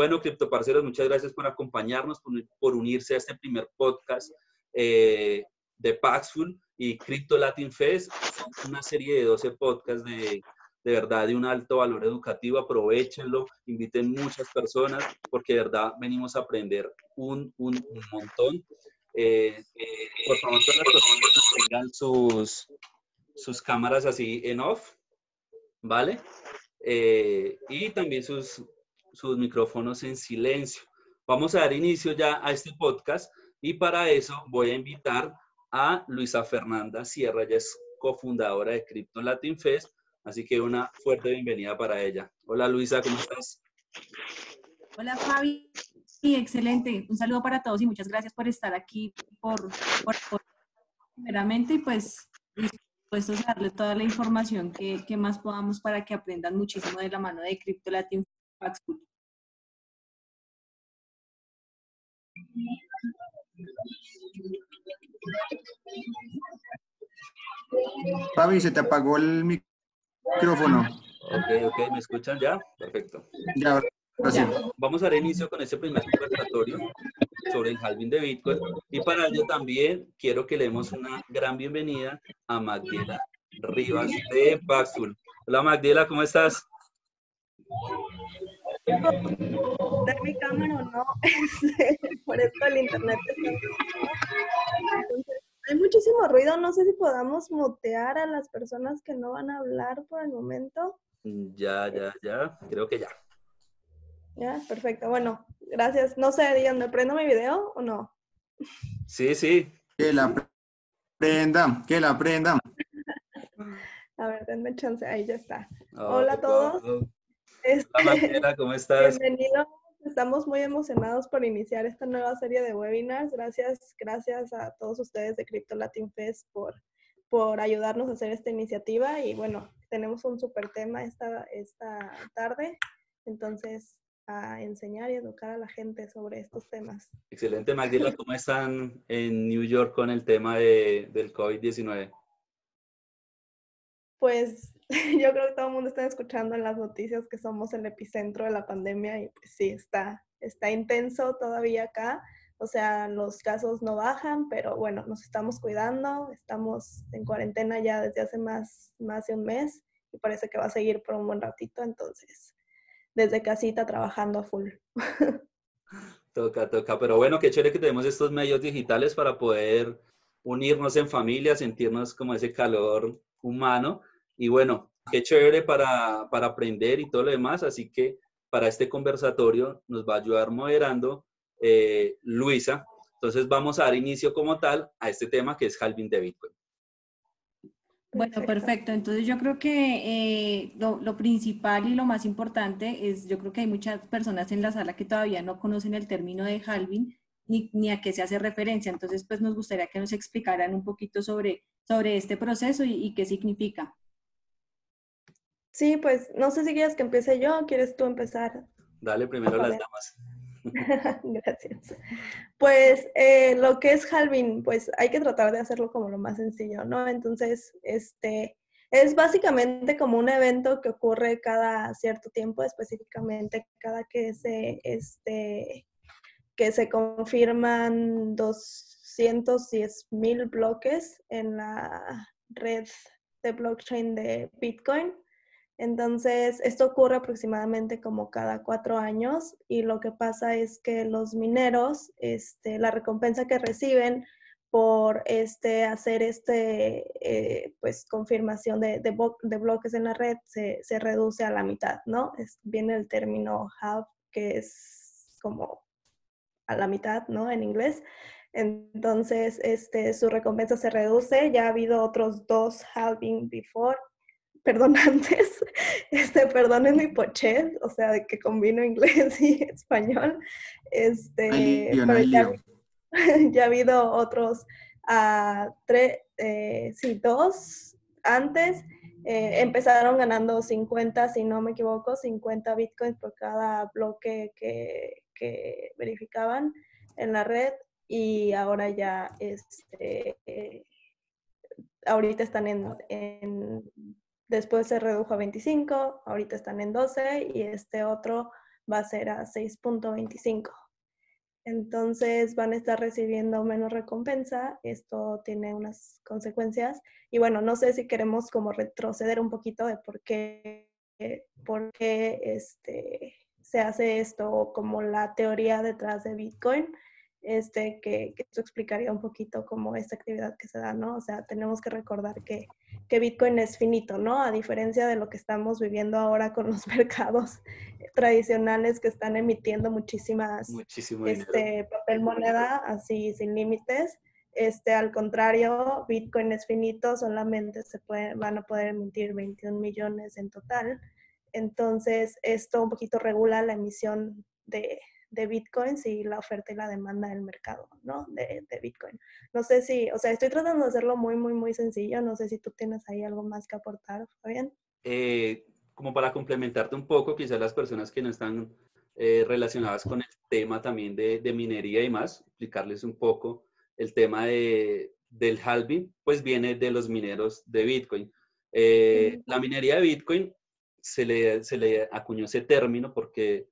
bueno, criptoparceros, muchas gracias por acompañarnos, por, unirse a este primer podcast eh, de Paxful y Crypto Latin Fest. Una serie de 12 podcasts de, de verdad de un alto valor educativo. Aprovechenlo, inviten muchas personas porque de verdad venimos a aprender un, un, un montón. Eh, eh, por favor, todas las personas tengan sus, sus cámaras así en off, ¿vale? Eh, y también sus, sus micrófonos en silencio. Vamos a dar inicio ya a este podcast y para eso voy a invitar a Luisa Fernanda Sierra, ella es cofundadora de Crypto Latin Fest, así que una fuerte bienvenida para ella. Hola Luisa, ¿cómo estás? Hola Fabi, sí, excelente. Un saludo para todos y muchas gracias por estar aquí, por, por, primeramente, y pues dispuestos a darle toda la información que, que, más podamos para que aprendan muchísimo de la mano de Crypto Latin School. Fabi, se te apagó el micrófono. Ok, ok, ¿me escuchan ya? Perfecto. Ya, Vamos a dar inicio con este primer conversatorio sobre el halving de Bitcoin. Y para ello también quiero que le demos una gran bienvenida a Magdiela Rivas de Paxful. Hola Magdiela, ¿cómo estás? De mi cámara o no, este, por esto el internet hay muchísimo ruido, no sé si podamos mutear a las personas que no van a hablar por el momento. Ya, ya, ya, creo que ya. Ya, perfecto, bueno, gracias. No sé, Dion, ¿me prendo mi video o no? Sí, sí. Que la prenda, que la prenda. A ver, denme chance, ahí ya está. Hola a todos. Este, Hola, ¿cómo estás? Bienvenido. Estamos muy emocionados por iniciar esta nueva serie de webinars. Gracias, gracias a todos ustedes de Crypto Latin Fest por, por ayudarnos a hacer esta iniciativa. Y bueno, tenemos un súper tema esta, esta tarde. Entonces, a enseñar y educar a la gente sobre estos temas. Excelente, Magdalena. ¿Cómo están en New York con el tema de, del COVID-19? Pues yo creo que todo el mundo está escuchando en las noticias que somos el epicentro de la pandemia y pues sí, está, está intenso todavía acá. O sea, los casos no bajan, pero bueno, nos estamos cuidando, estamos en cuarentena ya desde hace más, más de un mes y parece que va a seguir por un buen ratito, entonces desde casita trabajando a full. Toca, toca, pero bueno, qué chévere que tenemos estos medios digitales para poder unirnos en familia, sentirnos como ese calor humano y bueno, qué chévere para, para aprender y todo lo demás. Así que para este conversatorio nos va a ayudar moderando eh, Luisa. Entonces vamos a dar inicio como tal a este tema que es halving de Bitcoin. Bueno, perfecto. Entonces yo creo que eh, lo, lo, principal y lo más importante es, yo creo que hay muchas personas en la sala que todavía no conocen el término de halving ni, ni a qué se hace referencia. Entonces, pues nos gustaría que nos explicaran un poquito sobre, sobre este proceso y, y qué significa. Sí, pues no sé si quieres que empiece yo o quieres tú empezar. Dale primero las damas. Gracias. Pues eh, lo que es halving, pues hay que tratar de hacerlo como lo más sencillo, ¿no? Entonces, este, es básicamente como un evento que ocurre cada cierto tiempo, específicamente cada que se, este, que se confirman 210 mil bloques en la red de blockchain de Bitcoin. Entonces, esto ocurre aproximadamente como cada cuatro años y lo que pasa es que los mineros, este, la recompensa que reciben por este, hacer este, eh, pues, confirmación de, de, bloques en la red se, reduce a la mitad, ¿no? Es, viene el término half, que es como a la mitad, ¿no? En inglés. Entonces, este, su recompensa se reduce. Ya ha habido otros dos halving before perdón, antes, este, perdonen mi pochet, o sea, de que combino inglés y español, este, pero ya, ha habido otros, uh, tres, eh, sí, dos antes, eh, empezaron ganando 50, si no me equivoco, 50 bitcoins por cada bloque que, que verificaban en la red y ahora ya, este, ahorita están en, en Después se redujo a 25, ahorita están en 12 y este otro va a ser a 6.25. Entonces van a estar recibiendo menos recompensa. Esto tiene unas consecuencias. Y bueno, no sé si queremos como retroceder un poquito de por qué, por qué este, se hace esto, como la teoría detrás de Bitcoin este, que, que, esto explicaría un poquito cómo esta actividad que se da, ¿no? O sea, tenemos que recordar que, que, Bitcoin es finito, ¿no? A diferencia de lo que estamos viviendo ahora con los mercados tradicionales que están emitiendo muchísimas este, papel moneda así sin límites. Este, al contrario, Bitcoin es finito, solamente se puede, van a poder emitir 21 millones en total. Entonces, esto un poquito regula la emisión de, de bitcoins y la oferta y la demanda del mercado, ¿no? De, de, Bitcoin. No sé si, o sea, estoy tratando de hacerlo muy, muy, muy sencillo. No sé si tú tienes ahí algo más que aportar, Fabián. Eh, como para complementarte un poco, quizás las personas que no están eh, relacionadas con el tema también de, de, minería y más, explicarles un poco el tema de, del halving, pues viene de los mineros de Bitcoin. Eh, la minería de Bitcoin se le, se le acuñó ese término porque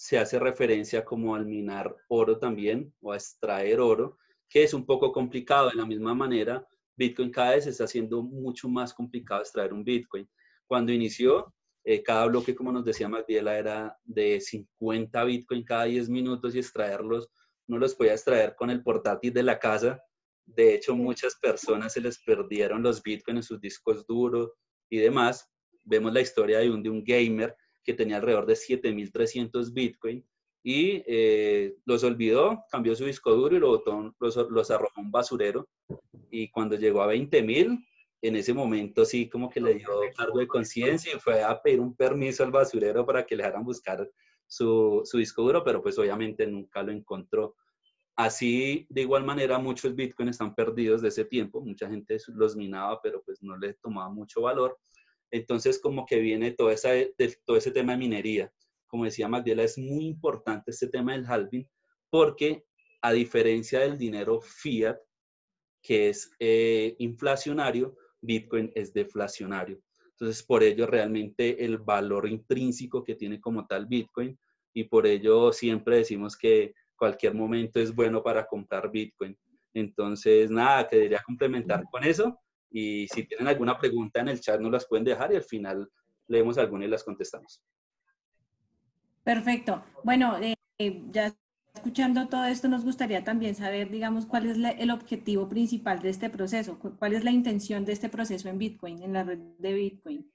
se hace referencia como al minar oro también o a extraer oro, que es un poco complicado. De la misma manera, Bitcoin cada vez está haciendo mucho más complicado extraer un Bitcoin. Cuando inició, eh, cada bloque, como nos decía Magdiela, era de 50 Bitcoin cada 10 minutos y extraerlos, no los podía extraer con el portátil de la casa. De hecho, muchas personas se les perdieron los Bitcoin en sus discos duros y demás. Vemos la historia de un, de un gamer que tenía alrededor de 7.300 Bitcoin y eh, los olvidó, cambió su disco duro y lo botó, los, los arrojó a un basurero. Y cuando llegó a 20.000, en ese momento sí como que le dio cargo de conciencia y fue a pedir un permiso al basurero para que le dejaran buscar su, su disco duro, pero pues obviamente nunca lo encontró. Así, de igual manera, muchos Bitcoin están perdidos de ese tiempo. Mucha gente los minaba, pero pues no le tomaba mucho valor. Entonces, como que viene todo, esa, todo ese tema de minería. Como decía Magdiela, es muy importante este tema del halving porque a diferencia del dinero fiat, que es eh, inflacionario, Bitcoin es deflacionario. Entonces, por ello realmente el valor intrínseco que tiene como tal Bitcoin y por ello siempre decimos que cualquier momento es bueno para comprar Bitcoin. Entonces, nada, quería complementar con eso y si tienen alguna pregunta en el chat, nos las pueden dejar y al final leemos alguna y las contestamos. Perfecto. Bueno, eh, ya escuchando todo esto, nos gustaría también saber, digamos, cuál es el objetivo principal de este proceso, cuál es la intención de este proceso en Bitcoin, en la red de Bitcoin.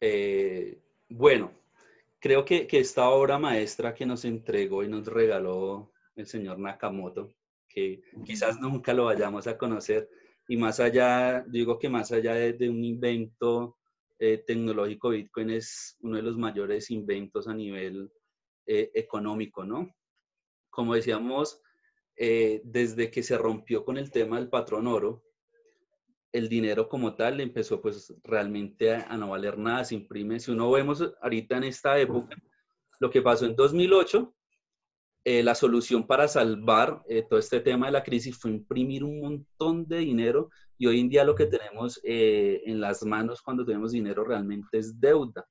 Eh, bueno, creo que, que, esta obra maestra que nos entregó y nos regaló el señor Nakamoto, que quizás nunca lo vayamos a conocer, y más allá, digo que más allá de, un invento eh, tecnológico, Bitcoin es uno de los mayores inventos a nivel eh, económico, ¿no? Como decíamos, eh, desde que se rompió con el tema del patrón oro, el dinero como tal empezó pues realmente a, a, no valer nada, se imprime. Si uno vemos ahorita en esta época, lo que pasó en 2008, eh, la solución para salvar eh, todo este tema de la crisis fue imprimir un montón de dinero y hoy en día lo que tenemos eh, en las manos cuando tenemos dinero realmente es deuda.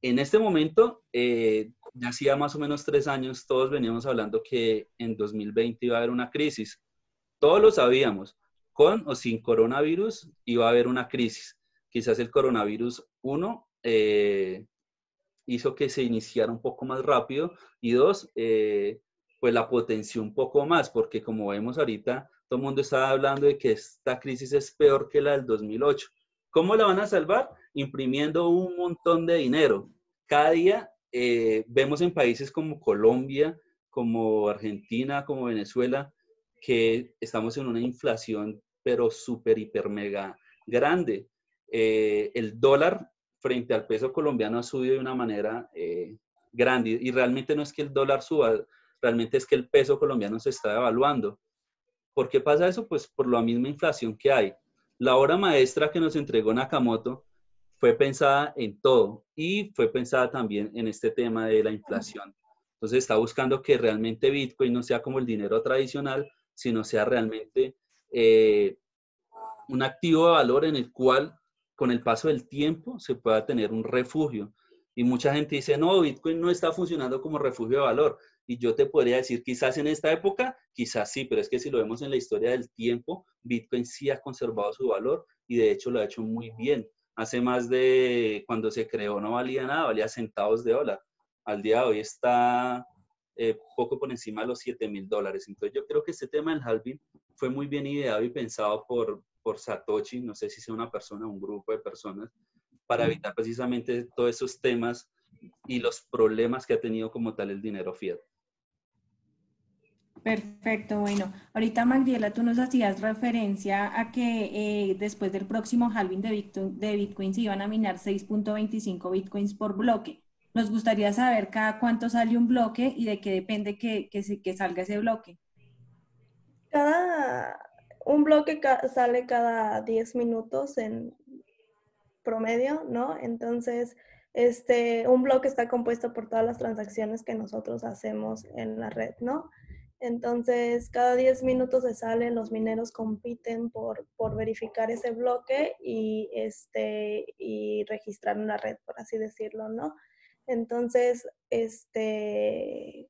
En este momento, ya hacía más o menos tres años, todos veníamos hablando que en 2020 iba a haber una crisis. Todos lo sabíamos, con o sin coronavirus iba a haber una crisis. Quizás el coronavirus 1 hizo que se iniciara un poco más rápido y dos, eh, pues la potenció un poco más, porque como vemos ahorita, todo el mundo está hablando de que esta crisis es peor que la del 2008. ¿Cómo la van a salvar? Imprimiendo un montón de dinero. Cada día eh, vemos en países como Colombia, como Argentina, como Venezuela, que estamos en una inflación, pero súper, hiper, mega grande. Eh, el dólar frente al peso colombiano ha subido de una manera eh, grande y realmente no es que el dólar suba, realmente es que el peso colombiano se está devaluando. ¿Por qué pasa eso? Pues por la misma inflación que hay. La obra maestra que nos entregó Nakamoto fue pensada en todo y fue pensada también en este tema de la inflación. Entonces está buscando que realmente Bitcoin no sea como el dinero tradicional, sino sea realmente eh, un activo de valor en el cual con el paso del tiempo se pueda tener un refugio. Y mucha gente dice, no, Bitcoin no está funcionando como refugio de valor. Y yo te podría decir, quizás en esta época, quizás sí, pero es que si lo vemos en la historia del tiempo, Bitcoin sí ha conservado su valor y de hecho lo ha hecho muy bien. Hace más de cuando se creó no valía nada, valía centavos de dólar. Al día de hoy está eh, poco por encima de los 7 mil dólares. Entonces yo creo que este tema del halving fue muy bien ideado y pensado por, por Satoshi, no sé si sea una persona o un grupo de personas, para evitar precisamente todos esos temas y los problemas que ha tenido como tal el dinero fiat. Perfecto, bueno. Ahorita Magdiela, tú nos hacías referencia a que eh, después del próximo halving de Bitcoin, de Bitcoin se iban a minar 6.25 Bitcoins por bloque. Nos gustaría saber cada cuánto sale un bloque y de qué depende que, que, salga ese bloque. Cada, un bloque sale cada 10 minutos en promedio, ¿no? Entonces, este, un bloque está compuesto por todas las transacciones que nosotros hacemos en la red, ¿no? Entonces, cada 10 minutos se salen, los mineros compiten por, por verificar ese bloque y, este, y registrar una red, por así decirlo, ¿no? Entonces, este,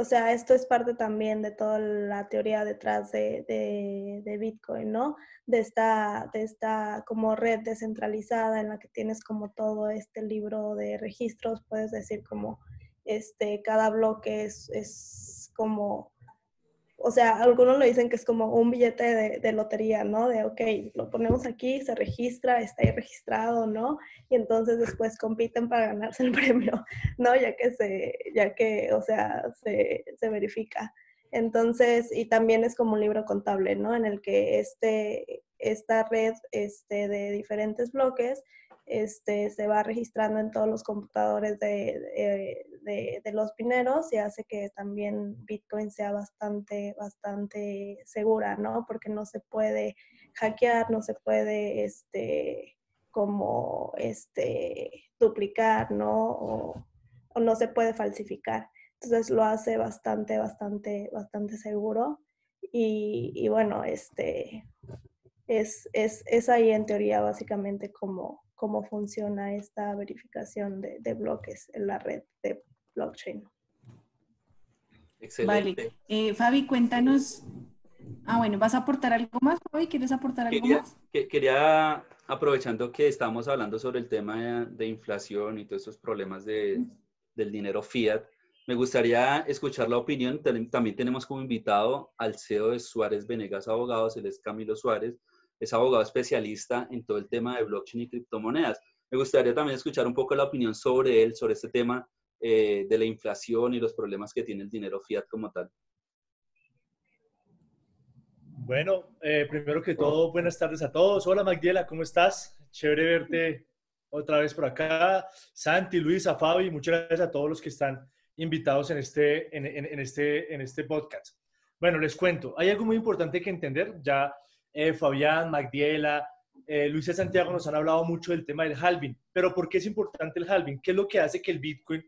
o sea, esto es parte también de toda la teoría detrás de, de, Bitcoin, ¿no? De esta, de esta como red descentralizada en la que tienes como todo este libro de registros, puedes decir como este, cada bloque es, es como o sea, algunos lo dicen que es como un billete de, lotería, ¿no? De, ok, lo ponemos aquí, se registra, está ahí registrado, ¿no? Y entonces después compiten para ganarse el premio, ¿no? Ya que se, ya que, o sea, se, se verifica. Entonces, y también es como un libro contable, ¿no? En el que este, esta red este, de diferentes bloques este, se va registrando en todos los computadores de, los mineros y hace que también Bitcoin sea bastante, bastante segura, ¿no? Porque no se puede hackear, no se puede, este, como, este, duplicar, ¿no? O, no se puede falsificar. Entonces lo hace bastante, bastante, bastante seguro. Y, y bueno, este, es, es, es ahí en teoría básicamente como, cómo funciona esta verificación de, bloques en la red de blockchain. Excelente. Vale. Eh, Fabi, cuéntanos. Ah, bueno, ¿vas a aportar algo más, Fabi? ¿Quieres aportar algo más? quería, aprovechando que estamos hablando sobre el tema de, inflación y todos esos problemas de, del dinero fiat, me gustaría escuchar la opinión. También tenemos como invitado al CEO de Suárez Venegas Abogados, él es Camilo Suárez, es abogado especialista en todo el tema de blockchain y criptomonedas. Me gustaría también escuchar un poco la opinión sobre él, sobre este tema eh, de la inflación y los problemas que tiene el dinero fiat como tal. Bueno, eh, primero que todo, buenas tardes a todos. Hola Magdiela, ¿cómo estás? Chévere verte otra vez por acá. Santi, Luisa, Fabi, muchas gracias a todos los que están invitados en este, en este, en este podcast. Bueno, les cuento, hay algo muy importante que entender. Ya eh, Fabián, Magdiela, eh, Luis de Santiago nos han hablado mucho del tema del halving. Pero ¿por qué es importante el halving? ¿Qué es lo que hace que el Bitcoin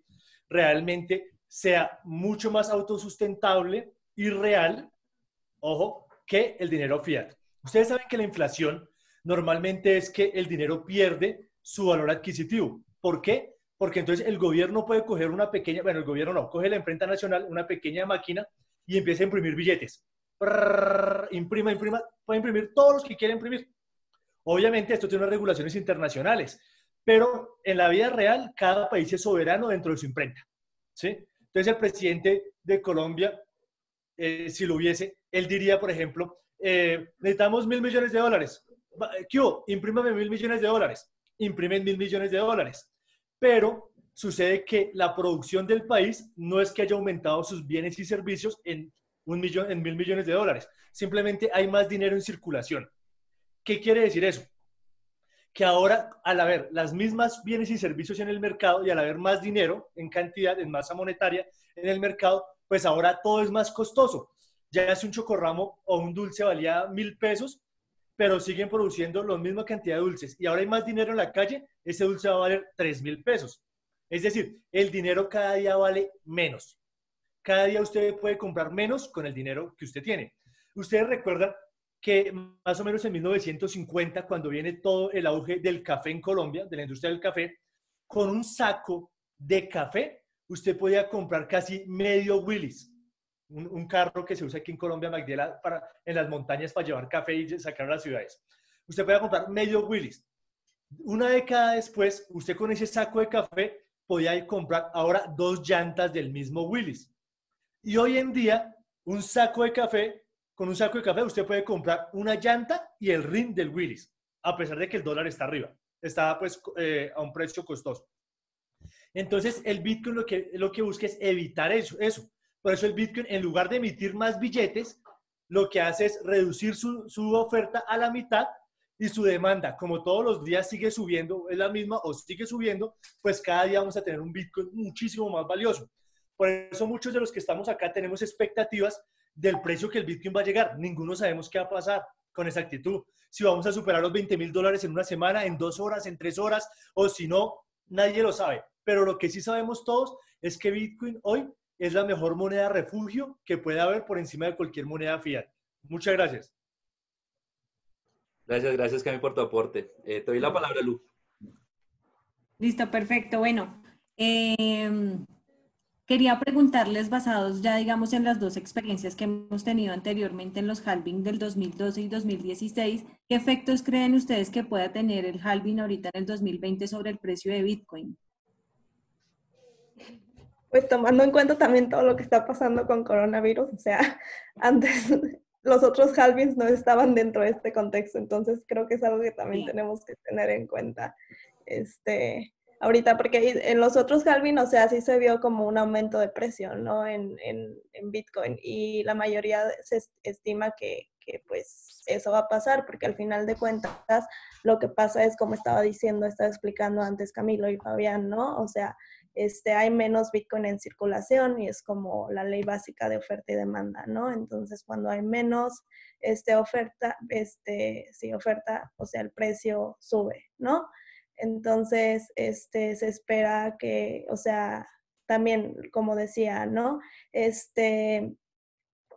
realmente sea mucho más autosustentable y real, ojo, que el dinero fiat? Ustedes saben que la inflación normalmente es que el dinero pierde su valor adquisitivo. ¿Por qué? Porque entonces el gobierno puede coger una pequeña, bueno, el gobierno no, coge la imprenta nacional, una pequeña máquina y empieza a imprimir billetes imprima, imprima, puede imprimir todos los que quieren imprimir. Obviamente esto tiene unas regulaciones internacionales, pero en la vida real cada país es soberano dentro de su imprenta. ¿sí? Entonces el presidente de Colombia, eh, si lo hubiese, él diría, por ejemplo, eh, necesitamos mil millones de dólares. ¿Qué hubo? Imprímame mil millones de dólares. Imprimen mil millones de dólares. Pero sucede que la producción del país no es que haya aumentado sus bienes y servicios en un millón, en mil millones de dólares. Simplemente hay más dinero en circulación. ¿Qué quiere decir eso? Que ahora, al haber las mismas bienes y servicios en el mercado y al haber más dinero en cantidad, en masa monetaria en el mercado, pues ahora todo es más costoso. Ya es un chocorramo o un dulce valía mil pesos, pero siguen produciendo la misma cantidad de dulces y ahora hay más dinero en la calle, ese dulce va a valer tres mil pesos. Es decir, el dinero cada día vale menos cada día usted puede comprar menos con el dinero que usted tiene. Ustedes recuerdan que más o menos en 1950, cuando viene todo el auge del café en Colombia, de la industria del café, con un saco de café, usted podía comprar casi medio Willis. Un, carro que se usa aquí en Colombia, Magdiela, para, en las montañas para llevar café y sacar a las ciudades. Usted podía comprar medio Willis. Una década después, usted con ese saco de café podía comprar ahora dos llantas del mismo Willis. Y hoy en día, un saco de café, con un saco de café usted puede comprar una llanta y el ring del Willis, a pesar de que el dólar está arriba. Está pues eh, a un precio costoso. Entonces, el Bitcoin lo que, lo que busca es evitar eso, eso. Por eso el Bitcoin, en lugar de emitir más billetes, lo que hace es reducir su, su oferta a la mitad y su demanda, como todos los días sigue subiendo, es la misma o sigue subiendo, pues cada día vamos a tener un Bitcoin muchísimo más valioso. Por eso muchos de los que estamos acá tenemos expectativas del precio que el Bitcoin va a llegar. Ninguno sabemos qué va a pasar con esa actitud. Si vamos a superar los 20 mil dólares en una semana, en dos horas, en tres horas, o si no, nadie lo sabe. Pero lo que sí sabemos todos es que Bitcoin hoy es la mejor moneda refugio que puede haber por encima de cualquier moneda fiat. Muchas gracias. Gracias, gracias, Cami, por tu aporte. Eh, te doy la palabra, Lu. Listo, perfecto. Bueno, em, quería preguntarles, basados ya, digamos, en las dos experiencias que hemos tenido anteriormente en los halving del 2012 y 2016, ¿qué efectos creen ustedes que pueda tener el halving ahorita en el 2020 sobre el precio de Bitcoin? Pues tomando en cuenta también todo lo que está pasando con coronavirus, o sea, antes los otros halvings no estaban dentro de este contexto, entonces creo que es algo que también tenemos que tener en cuenta este, ahorita, porque en los otros halving, o sea, sí se vio como un aumento de precio, ¿no? En, en, en Bitcoin y la mayoría se estima que, que, pues eso va a pasar, porque al final de cuentas lo que pasa es, como estaba diciendo, estaba explicando antes Camilo y Fabián, ¿no? O sea, este, hay menos Bitcoin en circulación y es como la ley básica de oferta y demanda, ¿no? Entonces, cuando hay menos este, oferta, este, sí, oferta, o sea, el precio sube, ¿no? Entonces, este, se espera que, o sea, también, como decía, ¿no? Este,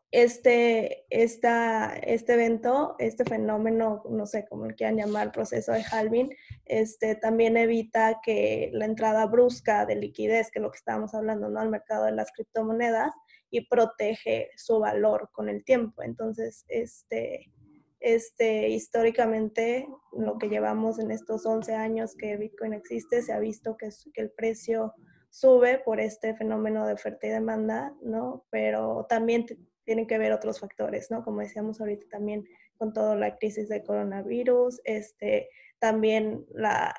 este, esta, este evento, este fenómeno, no sé cómo le quieran llamar, proceso de halving, este, también evita que la entrada brusca de liquidez, que es lo que estábamos hablando, ¿no? Al mercado de las criptomonedas y protege su valor con el tiempo. Entonces, este, este, históricamente, lo que llevamos en estos 11 años que Bitcoin existe, se ha visto que, el precio sube por este fenómeno de oferta y demanda, ¿no? Pero también tienen que ver otros factores, ¿no? Como decíamos ahorita también con toda la crisis de coronavirus, este, también la,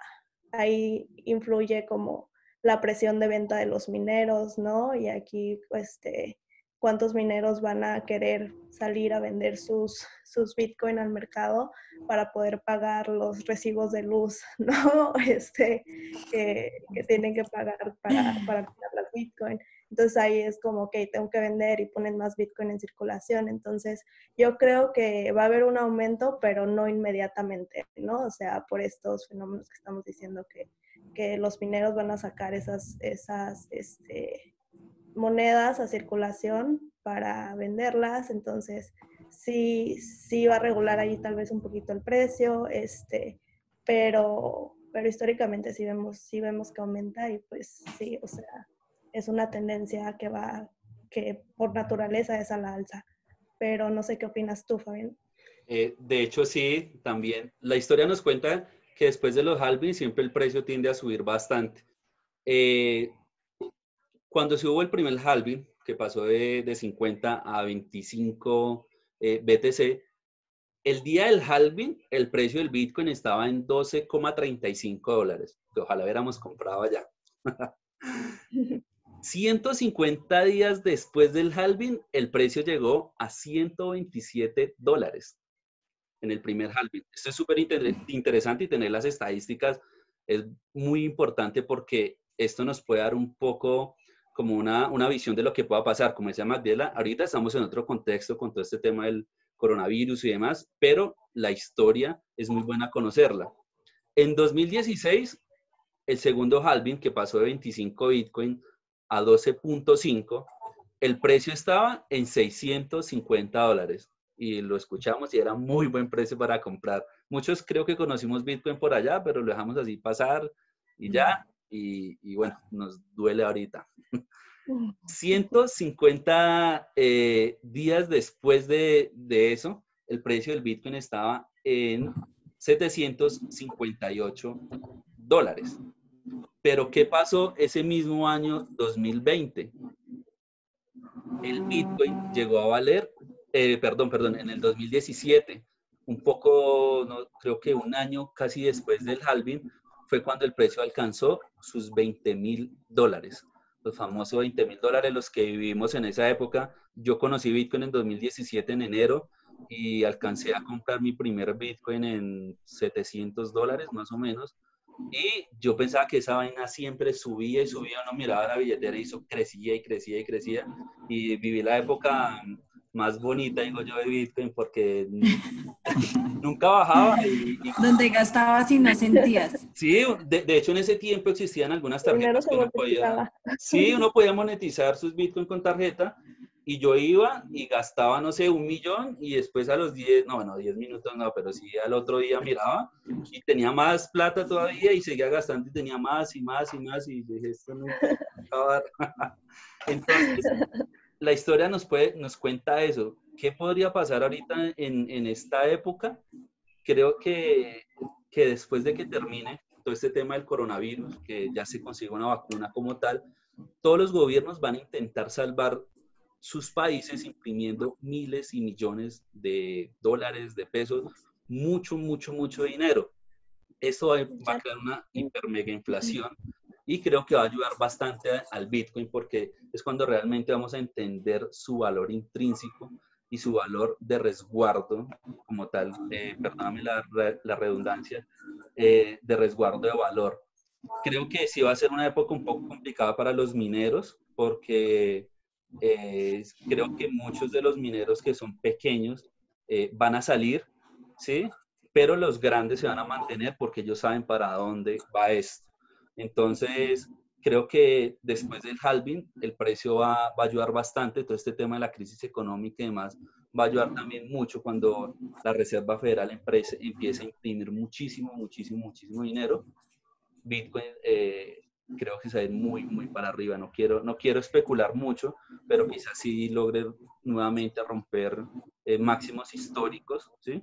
ahí influye como la presión de venta de los mineros, ¿no? Y aquí, este, cuántos mineros van a querer salir a vender sus, sus Bitcoin al mercado para poder pagar los recibos de luz, ¿no? Este, que, que tienen que pagar para, para las Bitcoin. Entonces ahí es como, ok, tengo que vender y ponen más Bitcoin en circulación. Entonces yo creo que va a haber un aumento, pero no inmediatamente, ¿no? O sea, por estos fenómenos que estamos diciendo que, que los mineros van a sacar esas, esas este, monedas a circulación para venderlas. Entonces sí, sí va a regular ahí tal vez un poquito el precio, este, pero, pero históricamente sí vemos, sí vemos que aumenta y pues sí, o sea, es una tendencia que va, que por naturaleza es a la alza. Pero no sé qué opinas tú, Fabián. Eh, de hecho, sí, también. La historia nos cuenta que después de los halvings siempre el precio tiende a subir bastante. Eh, cuando se hubo el primer halving, que pasó de, de 50 a 25 eh, BTC, el día del halving, el precio del Bitcoin estaba en 12,35 dólares, que ojalá hubiéramos comprado allá. 150 días después del halving, el precio llegó a 127 dólares en el primer halving. Esto es súper interesante y tener las estadísticas es muy importante porque esto nos puede dar un poco como una, una visión de lo que pueda pasar. Como decía Magdela, ahorita estamos en otro contexto con todo este tema del coronavirus y demás, pero la historia es muy buena conocerla. En 2016, el segundo halving que pasó de 25 Bitcoin a 12.5, el precio estaba en 650 dólares y lo escuchamos y era muy buen precio para comprar. Muchos creo que conocimos Bitcoin por allá, pero lo dejamos así pasar y ya. Y, y bueno, nos duele ahorita. 150 eh, días después de, de, eso, el precio del Bitcoin estaba en 758 dólares. Pero ¿qué pasó ese mismo año 2020? El Bitcoin llegó a valer, eh, perdón, perdón, en el 2017, un poco, no, creo que un año casi después del halving, fue cuando el precio alcanzó sus 20 mil dólares los famosos 20 mil dólares, los que vivimos en esa época. Yo conocí Bitcoin en 2017, en enero, y alcancé a comprar mi primer Bitcoin en 700 dólares, más o menos. Y yo pensaba que esa vaina siempre subía y subía, uno miraba la billetera y eso crecía y crecía y crecía. Y viví la época más bonita, digo yo, de Bitcoin, porque nunca bajaba. Y, Donde gastabas y no sentías. Sí, de, de, hecho en ese tiempo existían algunas tarjetas que uno podía... Sí, uno podía monetizar sus Bitcoin con tarjeta y yo iba y gastaba, no sé, un millón y después a los 10, no, bueno, 10 minutos no, pero sí al otro día miraba y tenía más plata todavía y seguía gastando y tenía más y más y más y dije, esto no acabar. Entonces, la historia nos, puede, nos cuenta eso. ¿Qué podría pasar ahorita en, en esta época? Creo que, que después de que termine todo este tema del coronavirus, que ya se consiga una vacuna como tal, todos los gobiernos van a intentar salvar sus países imprimiendo miles y millones de dólares, de pesos, mucho, mucho, mucho dinero. Eso va a crear una hiper mega inflación y creo que va a ayudar bastante al Bitcoin porque es cuando realmente vamos a entender su valor intrínseco y su valor de resguardo como tal, eh, perdóname la, redundancia, eh, de resguardo de valor. Creo que sí va a ser una época un poco complicada para los mineros porque eh, creo que muchos de los mineros que son pequeños van a salir, ¿sí? Pero los grandes se van a mantener porque ellos saben para dónde va esto. Entonces, creo que después del halving, el precio va, va, a ayudar bastante. Todo este tema de la crisis económica y demás va a ayudar también mucho cuando la Reserva Federal empresa, empiece a imprimir muchísimo, muchísimo, muchísimo dinero. Bitcoin eh, creo que se muy, muy para arriba. No quiero, no quiero especular mucho, pero quizás sí logre nuevamente romper eh, máximos históricos, ¿sí?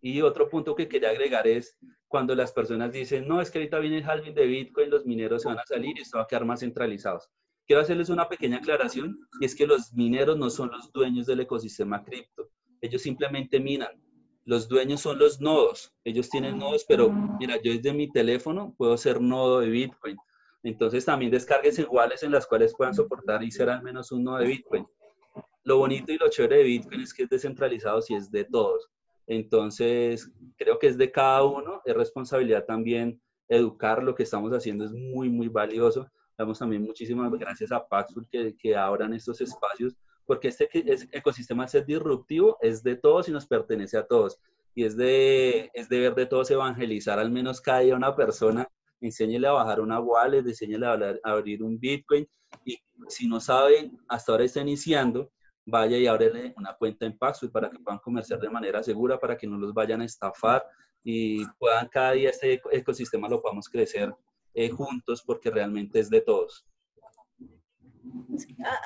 Y otro punto que quería agregar es cuando las personas dicen, no, es que ahorita viene el halving de Bitcoin, los mineros se van a salir y esto va a quedar más centralizados. Quiero hacerles una pequeña aclaración, y es que los mineros no son los dueños del ecosistema cripto. Ellos simplemente minan. Los dueños son los nodos. Ellos tienen nodos, pero mira, yo desde mi teléfono puedo ser nodo de Bitcoin. Entonces también descargues iguales en las cuales puedan soportar y ser al menos un nodo de Bitcoin. Lo bonito y lo chévere de Bitcoin es que es descentralizado si es de todos. Entonces, creo que es de cada uno, es responsabilidad también educar, lo que estamos haciendo es muy, muy valioso. Damos también muchísimas gracias a Paxful que, que abran estos espacios, porque este ecosistema ser disruptivo es de todos y nos pertenece a todos. Y es de, es deber de todos evangelizar al menos cada día una persona, enséñele a bajar una wallet, enséñele a abrir un Bitcoin. Y si no saben, hasta ahora está iniciando, vaya y ábrele una cuenta en Paxful para que puedan comerciar de manera segura, para que no los vayan a estafar y puedan cada día este ecosistema lo podamos crecer eh, juntos porque realmente es de todos.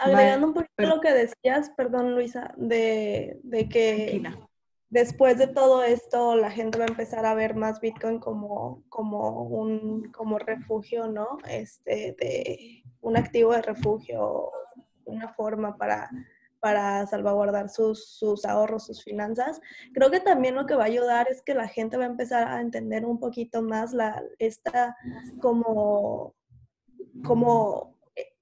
Agregando un poquito lo que decías, perdón Luisa, de, de que después de todo esto la gente va a empezar a ver más Bitcoin como, como un como refugio, ¿no? Este, de un activo de refugio, una forma para para salvaguardar sus, sus, ahorros, sus finanzas. Creo que también lo que va a ayudar es que la gente va a empezar a entender un poquito más la, esta como, como eh,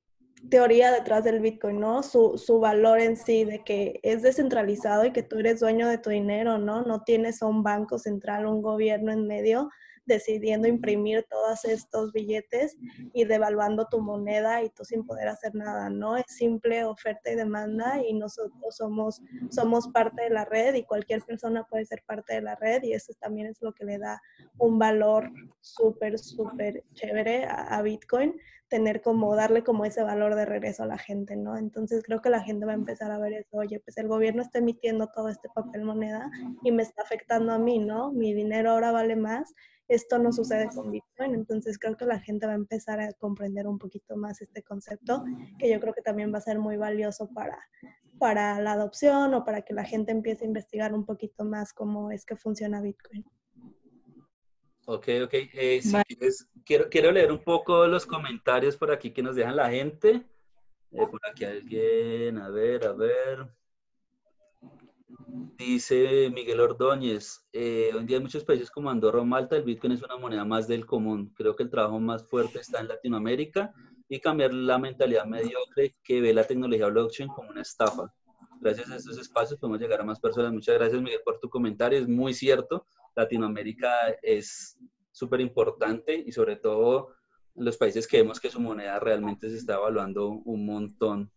teoría detrás del Bitcoin, ¿no? Su, su, valor en sí, de que es descentralizado y que tú eres dueño de tu dinero, ¿no? No tienes un banco central, un gobierno en medio, decidiendo imprimir todos estos billetes y devaluando tu moneda y tú sin poder hacer nada, ¿no? Es simple oferta y demanda y nosotros somos, somos parte de la red y cualquier persona puede ser parte de la red y eso también es lo que le da un valor súper, súper chévere a, a Bitcoin tener como, darle como ese valor de regreso a la gente, ¿no? Entonces creo que la gente va a empezar a ver eso, oye, pues el gobierno está emitiendo todo este papel moneda y me está afectando a mí, ¿no? Mi dinero ahora vale más esto no sucede con Bitcoin. Entonces creo que la gente va a empezar a comprender un poquito más este concepto, que yo creo que también va a ser muy valioso para, para la adopción o para que la gente empiece a investigar un poquito más cómo es que funciona Bitcoin. Ok, ok. Eh, quiero, quiero leer un poco los comentarios por aquí que nos dejan la gente. Eh, por aquí alguien, a ver, a ver. Dice Miguel Ordóñez, eh, hoy en día en muchos países como Andorra o Malta, el Bitcoin es una moneda más del común. Creo que el trabajo más fuerte está en Latinoamérica y cambiar la mentalidad mediocre que ve la tecnología blockchain como una estafa. Gracias a estos espacios podemos llegar a más personas. Muchas gracias Miguel por tu comentario, es muy cierto. Latinoamérica es súper importante y sobre todo los países que vemos que su moneda realmente se está evaluando un montón.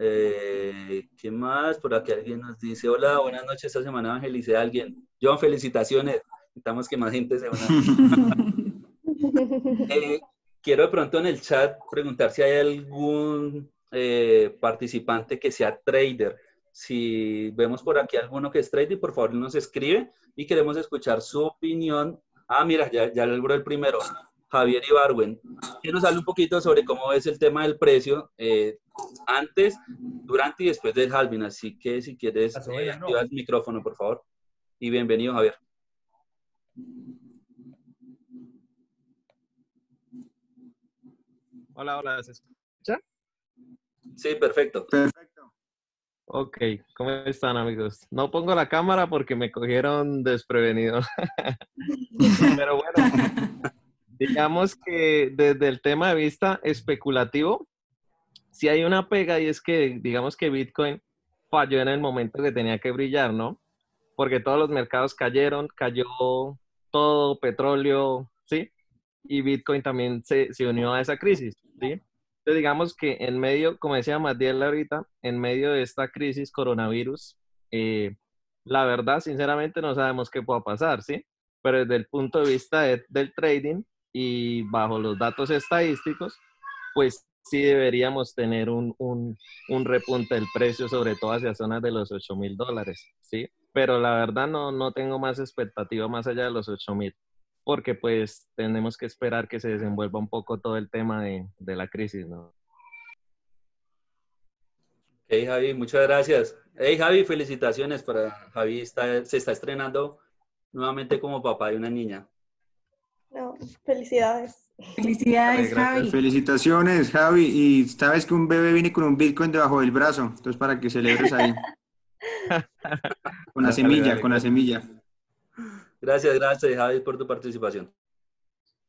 Eh, ¿Qué más? Por aquí alguien nos dice, hola, buenas noches, esta semana evangelicé a alguien. John, felicitaciones. Necesitamos que más gente se una. eh, quiero de pronto en el chat preguntar si hay algún eh, participante que sea trader. Si vemos por aquí alguno que es trader, por favor nos escribe y queremos escuchar su opinión. Ah, mira, ya, ya logró el primero. Javier Ibarwen, que nos hable un poquito sobre cómo es el tema del precio eh, antes, durante y después del halving. Así que si quieres, eh, activa el micrófono, por favor. Y bienvenido, Javier. Hola, hola, ¿se escucha? Sí, perfecto. Perfecto. Ok, ¿cómo están amigos? No pongo la cámara porque me cogieron desprevenido. Pero bueno, digamos que desde el tema de vista especulativo, sí hay una pega y es que digamos que Bitcoin falló en el momento que tenía que brillar, ¿no? Porque todos los mercados cayeron, cayó todo, petróleo, ¿sí? Y Bitcoin también se, se unió a esa crisis, ¿sí? Entonces digamos que en medio, como decía Matiel ahorita, en medio de esta crisis coronavirus, eh, la verdad, sinceramente, no sabemos qué pueda pasar, ¿sí? Pero desde el punto de vista del trading, y bajo los datos estadísticos, pues sí deberíamos tener un, un, un, repunte del precio, sobre todo hacia zonas de los 8 mil dólares, ¿sí? Pero la verdad no, no tengo más expectativa más allá de los 8 mil, porque pues tenemos que esperar que se desenvuelva un poco todo el tema de, de la crisis, ¿no? Hey Javi, muchas gracias. Hey Javi, felicitaciones para Javi, está, se está estrenando nuevamente como papá de una niña. No, felicidades. Felicidades, Javi. Felicitaciones, Javi. Y sabes que un bebé viene con un Bitcoin debajo del brazo. Entonces, para que celebres ahí. con la semilla, con la semilla. Gracias, gracias, Javi, por tu participación.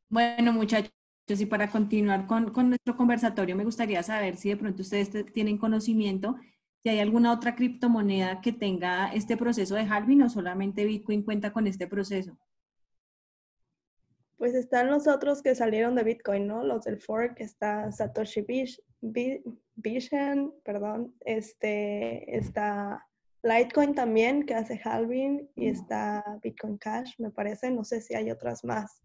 Bueno, muchachos, y para continuar con, con nuestro conversatorio, me gustaría saber si de pronto ustedes tienen conocimiento si hay alguna otra criptomoneda que tenga este proceso de halving o solamente Bitcoin cuenta con este proceso. Pues están los otros que salieron de Bitcoin, ¿no? Los del fork, está Satoshi Vision, perdón, este, está Litecoin también, que hace halving, y está Bitcoin Cash, me parece, no sé si hay otras más.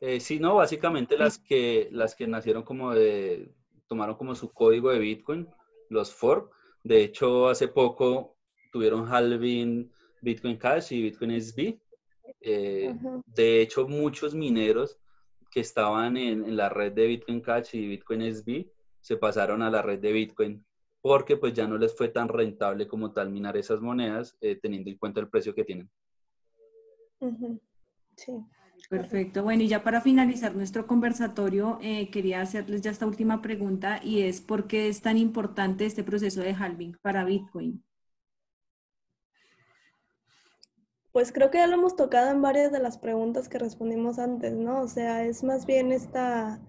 Eh, sí, no, básicamente las que, las que nacieron como de, tomaron como su código de Bitcoin, los fork. De hecho, hace poco tuvieron halving Bitcoin Cash y Bitcoin SB. Eh, de hecho, muchos mineros que estaban en, la red de Bitcoin Cash y Bitcoin SB se pasaron a la red de Bitcoin porque pues ya no les fue tan rentable como tal minar esas monedas eh, teniendo en cuenta el precio que tienen. Sí. Perfecto. Bueno, y ya para finalizar nuestro conversatorio, eh, quería hacerles ya esta última pregunta y es ¿por qué es tan importante este proceso de halving para Bitcoin? Pues creo que ya lo hemos tocado en varias de las preguntas que respondimos antes, ¿no? O sea, es más bien esta,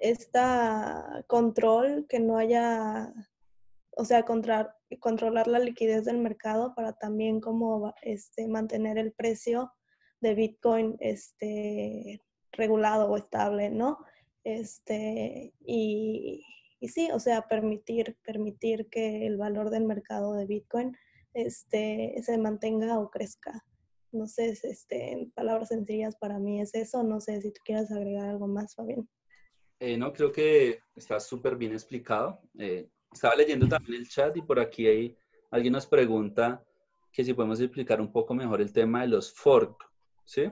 esta control que no haya, o sea, controlar la liquidez del mercado para también como este, mantener el precio de Bitcoin este, regulado o estable, ¿no? Este, y, y sí, o sea, permitir, permitir que el valor del mercado de Bitcoin este, se mantenga o crezca. No sé, este, en palabras sencillas para mí es eso. No sé si tú quieres agregar algo más, Fabián. Eh, no, creo que está súper bien explicado. Eh, estaba leyendo también el chat y por aquí hay, alguien nos pregunta que si podemos explicar un poco mejor el tema de los fork. ¿sí?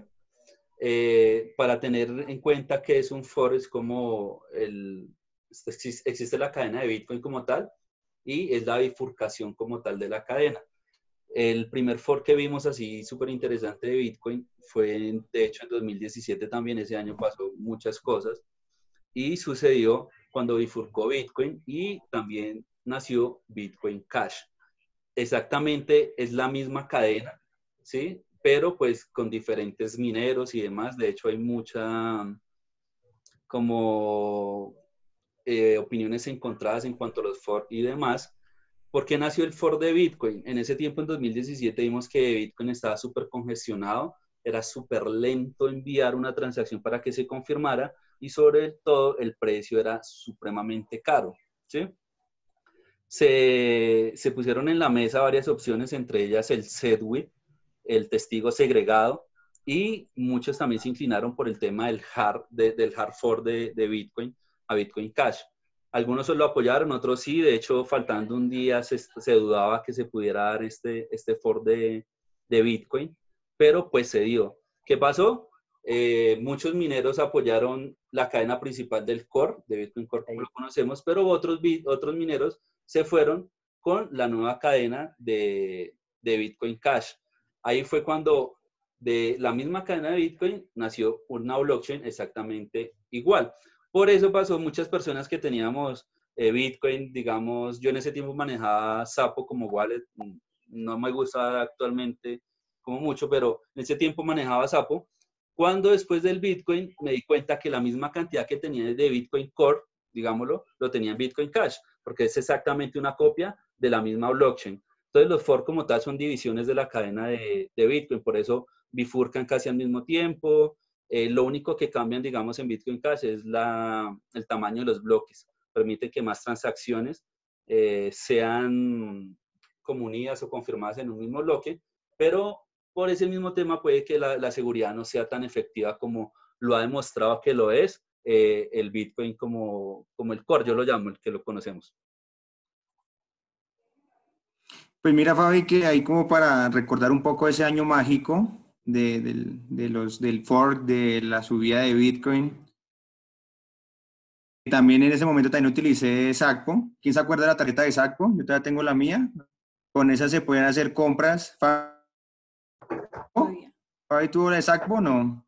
Eh, para tener en cuenta que es un fork, es como el, existe la cadena de Bitcoin como tal y es la bifurcación como tal de la cadena. El primer fork que vimos así súper interesante de Bitcoin fue, de hecho, en 2017 también, ese año pasó muchas cosas y sucedió cuando bifurcó Bitcoin y también nació Bitcoin Cash. Exactamente es la misma cadena, ¿sí? Pero pues con diferentes mineros y demás. De hecho, hay mucha como eh, opiniones encontradas en cuanto a los fork y demás. ¿Por qué nació el Ford de Bitcoin? En ese tiempo, en 2017, vimos que Bitcoin estaba súper congestionado, era súper lento enviar una transacción para que se confirmara y sobre todo el precio era supremamente caro. ¿sí? Se, se, pusieron en la mesa varias opciones, entre ellas el SEDWIP, el testigo segregado, y muchos también se inclinaron por el tema del hard, del hard fork de, de Bitcoin a Bitcoin Cash. Algunos lo apoyaron, otros sí. De hecho, faltando un día se, dudaba que se pudiera dar este, este Ford de, Bitcoin, pero pues se dio. ¿Qué pasó? Eh, muchos mineros apoyaron la cadena principal del core, de Bitcoin Core, como lo conocemos, pero otros, otros mineros se fueron con la nueva cadena de, de Bitcoin Cash. Ahí fue cuando de la misma cadena de Bitcoin nació una blockchain exactamente igual. Por eso pasó muchas personas que teníamos eh, Bitcoin, digamos, yo en ese tiempo manejaba Sapo como wallet, mm, no me gusta actualmente como mucho, pero en ese tiempo manejaba Sapo. Cuando después del Bitcoin me di cuenta que la misma cantidad que tenía de Bitcoin Core, digámoslo, lo tenía en Bitcoin Cash, porque es exactamente una copia de la misma blockchain. Entonces los forks como tal son divisiones de la cadena de, de Bitcoin, por eso bifurcan casi al mismo tiempo, eh, lo único que cambian, digamos, en Bitcoin Cash es la, el tamaño de los bloques. Permite que más transacciones eh, sean comunidas o confirmadas en un mismo bloque, pero por ese mismo tema puede que la, la seguridad no sea tan efectiva como lo ha demostrado que lo es eh, el Bitcoin como, como el core, yo lo llamo, el que lo conocemos. Pues mira, Fabi, que ahí como para recordar un poco ese año mágico, de, del, de los, del fork, de la subida de Bitcoin. También en ese momento también utilicé Sacpo. ¿Quién se acuerda de la tarjeta de Sacpo? Yo todavía tengo la mía. Con esa se pueden hacer compras. ¿Fabi tuvo la de Sacpo o no?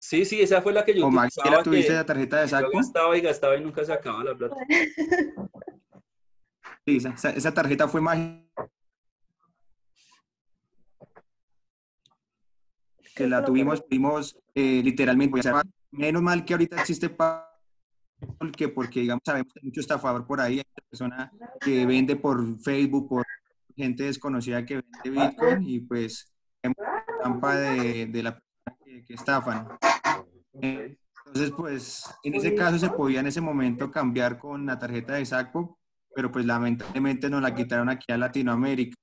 Sí, sí, esa fue la que yo ¿O utilizaba. tuviste la tarjeta de Sacpo? gastaba y gastaba y nunca se acababa la plata. Sí, esa, esa tarjeta fue mágica que la tuvimos, tuvimos eh, literalmente, menos mal que ahorita existe porque, porque digamos, sabemos que hay mucho estafador por ahí, hay persona que vende por Facebook, por gente desconocida que vende Bitcoin y pues trampa de, de la persona que, estafan. Entonces, pues, en ese caso se podía en ese momento cambiar con la tarjeta de Sacpo, pero pues lamentablemente nos la quitaron aquí a Latinoamérica.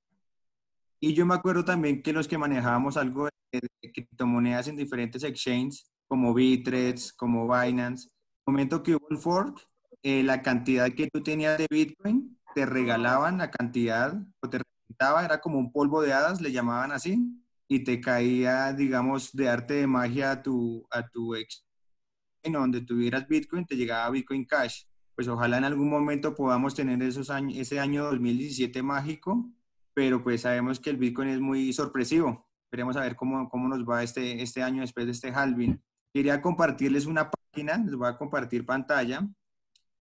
Y yo me acuerdo también que los que manejábamos algo de, criptomonedas en diferentes exchanges, como Bittrex, como Binance, el momento que hubo el fork, eh, la cantidad que tú tenías de Bitcoin, te regalaban la cantidad, o te rentaba, era como un polvo de hadas, le llamaban así, y te caía, digamos, de arte de magia a tu, a tu exchange, donde tuvieras Bitcoin, te llegaba Bitcoin Cash. Pues ojalá en algún momento podamos tener esos años, ese año 2017 mágico pero pues sabemos que el Bitcoin es muy sorpresivo. Esperemos a ver cómo, cómo nos va este, este año después de este halving. Quería compartirles una página, les voy a compartir pantalla.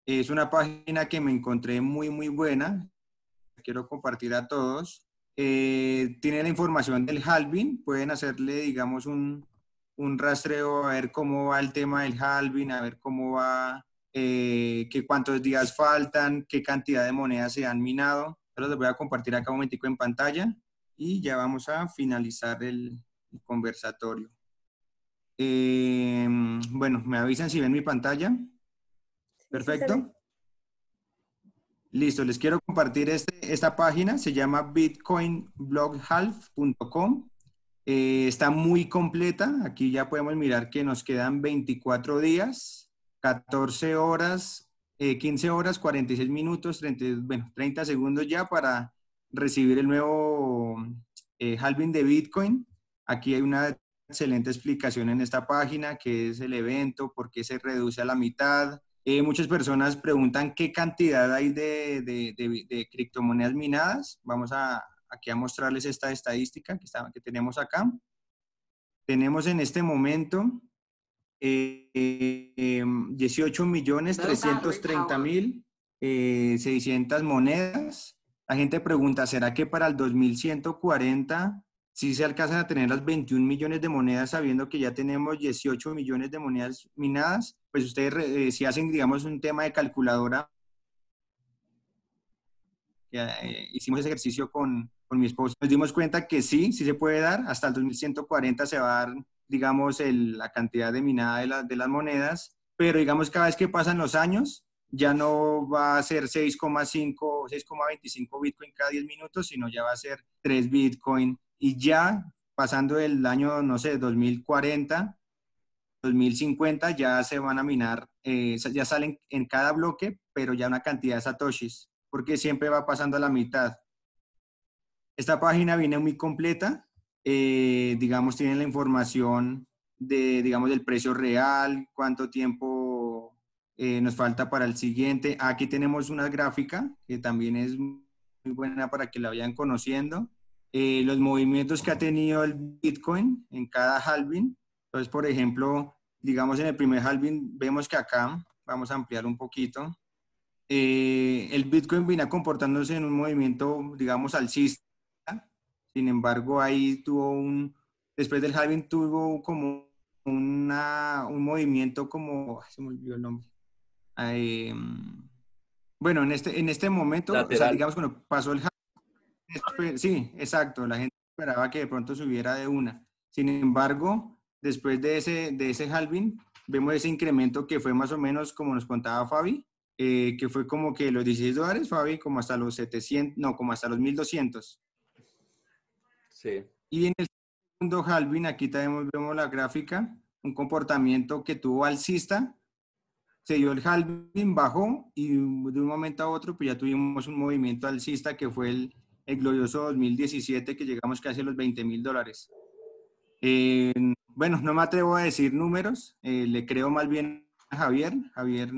Es una página que me encontré muy, muy buena. Quiero compartir a todos. Eh, tiene la información del halving. Pueden hacerle, digamos, un, un, rastreo a ver cómo va el tema del halving, a ver cómo va, eh, qué cuántos días faltan, qué cantidad de monedas se han minado. Ahora les voy a compartir acá un momentico en pantalla y ya vamos a finalizar el, conversatorio. Em, bueno, me avisan si ven mi pantalla. Perfecto. Listo, les quiero compartir este, esta página, se llama bitcoinbloghalf.com. Eh, está muy completa, aquí ya podemos mirar que nos quedan 24 días, 14 horas 15 eh, horas, 46 minutos, 30, bueno, 30 segundos ya para recibir el nuevo eh, halving de Bitcoin. Aquí hay una excelente explicación en esta página, qué es el evento, por qué se reduce a la mitad. Eh, muchas personas preguntan qué cantidad hay de, criptomonedas minadas. Vamos a, aquí a mostrarles esta estadística que, está, que tenemos acá. Tenemos en este momento eh, 18 millones 330 mil 600 eh, monedas. La gente pregunta, ¿será que para el 2140 si se alcanzan a tener las 21 millones de monedas sabiendo que ya tenemos 18 millones de monedas minadas? Pues ustedes eh, si hacen, digamos, un tema de calculadora, eh, hicimos ese ejercicio con, con, mi esposo, nos dimos cuenta que sí, sí se puede dar, hasta el 2140 se va a dar, digamos, la cantidad de minada de, de las monedas, pero digamos cada vez que pasan los años, ya no va a ser 6,5, 6,25 Bitcoin cada 10 minutos, sino ya va a ser 3 Bitcoin. Y ya pasando el año, no sé, 2040, 2050, ya se van a minar, eh, ya salen en cada bloque, pero ya una cantidad de satoshis, porque siempre va pasando a la mitad. Esta página viene muy completa, eh, digamos, tiene la información de, digamos, del precio real, cuánto tiempo eh, nos falta para el siguiente. Aquí tenemos una gráfica que también es muy buena para que la vayan conociendo. Eh, los movimientos que ha tenido el Bitcoin en cada halving. Entonces, por ejemplo, digamos en el primer halving, vemos que acá, vamos a ampliar un poquito, eh, el Bitcoin viene comportándose en un movimiento, digamos, alcista. Sin embargo, ahí tuvo un, después del halving tuvo como una, un movimiento como, se me olvidó el nombre, Em, bueno, en este, en este momento, digamos, cuando pasó el sí, exacto, la gente esperaba que de pronto subiera de una. Sin embargo, después de ese, de ese halving, vemos ese incremento que fue más o menos como nos contaba Fabi, eh, que fue como que los 16 dólares, Fabi, como hasta los 700, no, como hasta los 1200. Sí. Y en el segundo halving, aquí también vemos la gráfica, un comportamiento que tuvo alcista, se dio el halving, bajó y de un momento a otro pues ya tuvimos un movimiento alcista que fue el, el glorioso 2017 que llegamos casi a los 20 mil dólares. Eh, bueno, no me atrevo a decir números, eh, le creo más bien a Javier. Javier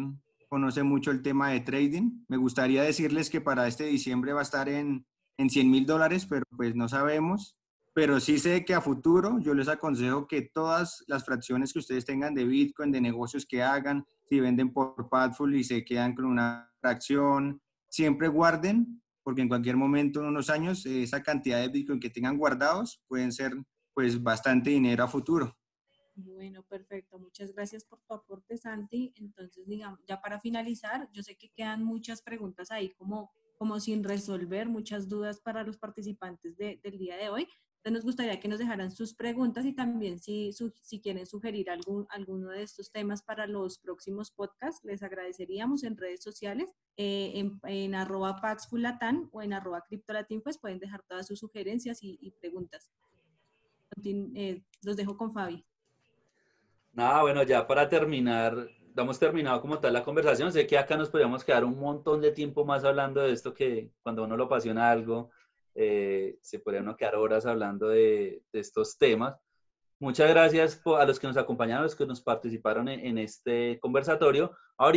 conoce mucho el tema de trading. Me gustaría decirles que para este diciembre va a estar en, en 100 mil dólares, pero pues no sabemos pero sí sé que a futuro yo les aconsejo que todas las fracciones que ustedes tengan de Bitcoin, de negocios que hagan, si venden por Padful y se quedan con una fracción, siempre guarden, porque en cualquier momento, en unos años, esa cantidad de Bitcoin que tengan guardados pueden ser pues bastante dinero a futuro. Bueno, perfecto. Muchas gracias por tu aporte, Santi. Entonces, digamos, ya para finalizar, yo sé que quedan muchas preguntas ahí como, como sin resolver, muchas dudas para los participantes del día de hoy. Entonces nos gustaría que nos dejaran sus preguntas y también si, si quieren sugerir algún, alguno de estos temas para los próximos podcasts, les agradeceríamos en redes sociales, eh, en, en, arroba paxfulatan o en arroba criptolatin, pues pueden dejar todas sus sugerencias y, preguntas. Eh, los dejo con Fabi. Nada, bueno, ya para terminar, damos terminado como tal la conversación. Sé que acá nos podríamos quedar un montón de tiempo más hablando de esto que cuando uno lo apasiona algo, eh, se podría no quedar horas hablando de, estos temas. Muchas gracias a los que nos acompañaron, a los que nos participaron en, en este conversatorio. Ahora